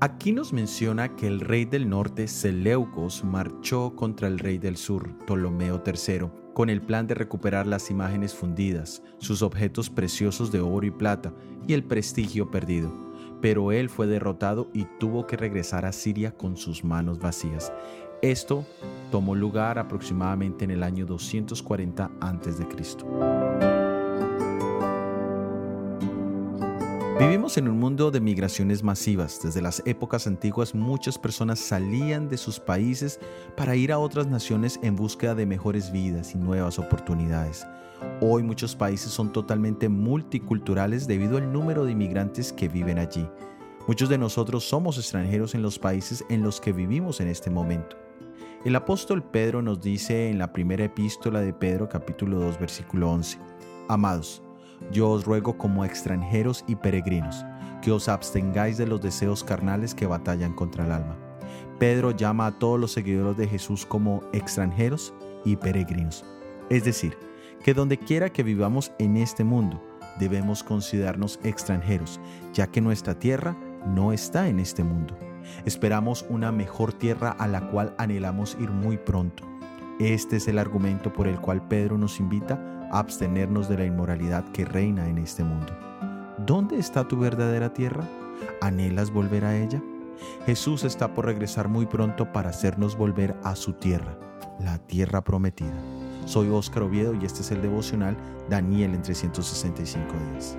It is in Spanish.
Aquí nos menciona que el rey del norte, Seleucos, marchó contra el rey del sur, Ptolomeo III, con el plan de recuperar las imágenes fundidas, sus objetos preciosos de oro y plata y el prestigio perdido. Pero él fue derrotado y tuvo que regresar a Siria con sus manos vacías. Esto tomó lugar aproximadamente en el año 240 a.C. Vivimos en un mundo de migraciones masivas. Desde las épocas antiguas muchas personas salían de sus países para ir a otras naciones en búsqueda de mejores vidas y nuevas oportunidades. Hoy muchos países son totalmente multiculturales debido al número de inmigrantes que viven allí. Muchos de nosotros somos extranjeros en los países en los que vivimos en este momento. El apóstol Pedro nos dice en la primera epístola de Pedro capítulo 2 versículo 11, Amados, yo os ruego como extranjeros y peregrinos, que os abstengáis de los deseos carnales que batallan contra el alma. Pedro llama a todos los seguidores de Jesús como extranjeros y peregrinos. Es decir, que donde quiera que vivamos en este mundo, debemos considerarnos extranjeros, ya que nuestra tierra no está en este mundo. Esperamos una mejor tierra a la cual anhelamos ir muy pronto. Este es el argumento por el cual Pedro nos invita a abstenernos de la inmoralidad que reina en este mundo. ¿Dónde está tu verdadera tierra? ¿Anhelas volver a ella? Jesús está por regresar muy pronto para hacernos volver a su tierra, la tierra prometida. Soy Óscar Oviedo y este es el devocional Daniel en 365 días.